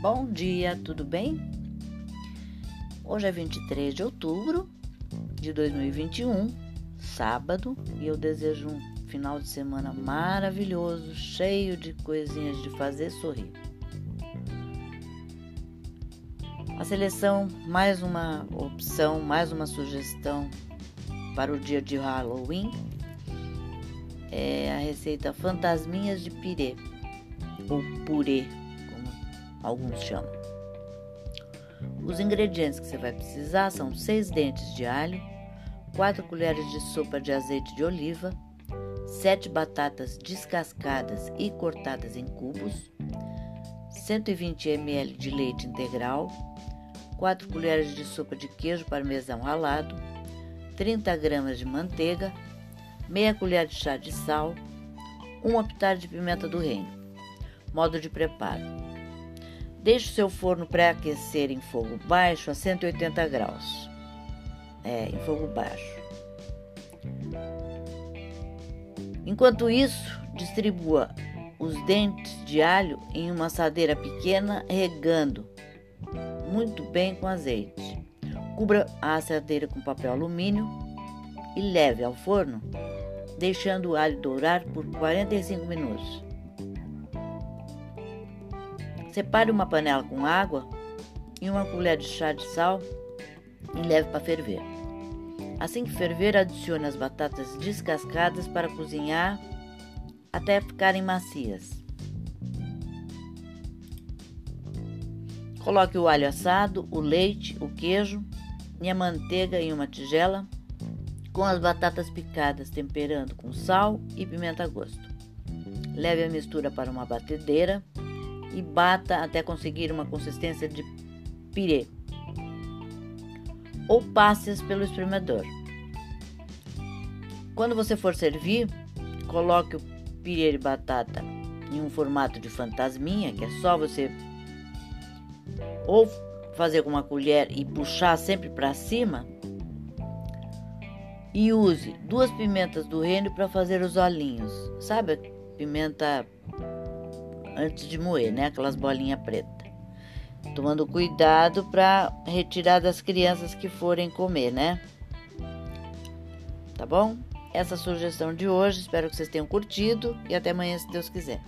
Bom dia, tudo bem? Hoje é 23 de outubro de 2021, sábado, e eu desejo um final de semana maravilhoso, cheio de coisinhas de fazer sorrir. A seleção, mais uma opção, mais uma sugestão para o dia de Halloween é a receita Fantasminhas de Pirê, ou purê, alguns chamam. Os ingredientes que você vai precisar são 6 dentes de alho, 4 colheres de sopa de azeite de oliva, 7 batatas descascadas e cortadas em cubos, 120 ml de leite integral, 4 colheres de sopa de queijo parmesão ralado, 30 gramas de manteiga, meia colher de chá de sal, uma pitada de pimenta do reino. Modo de preparo: deixe o seu forno pré-aquecer em fogo baixo a 180 graus. É, em fogo baixo. Enquanto isso, distribua os dentes de alho em uma assadeira pequena, regando muito bem com azeite. Cubra a assadeira com papel alumínio e leve ao forno, deixando o alho dourar por 45 minutos. Separe uma panela com água e uma colher de chá de sal e leve para ferver. Assim que ferver, adicione as batatas descascadas para cozinhar até ficarem macias. Coloque o alho assado, o leite, o queijo e a manteiga em uma tigela com as batatas picadas, temperando com sal e pimenta a gosto. Leve a mistura para uma batedeira e bata até conseguir uma consistência de pirê ou passe pelo espremedor. Quando você for servir, coloque o pirê de batata em um formato de fantasminha, que é só você ou fazer com uma colher e puxar sempre para cima. E use duas pimentas do reino para fazer os olhinhos. Sabe pimenta antes de moer, né? Aquelas bolinhas pretas. Tomando cuidado para retirar das crianças que forem comer, né? Tá bom? Essa sugestão de hoje. Espero que vocês tenham curtido e até amanhã, se Deus quiser.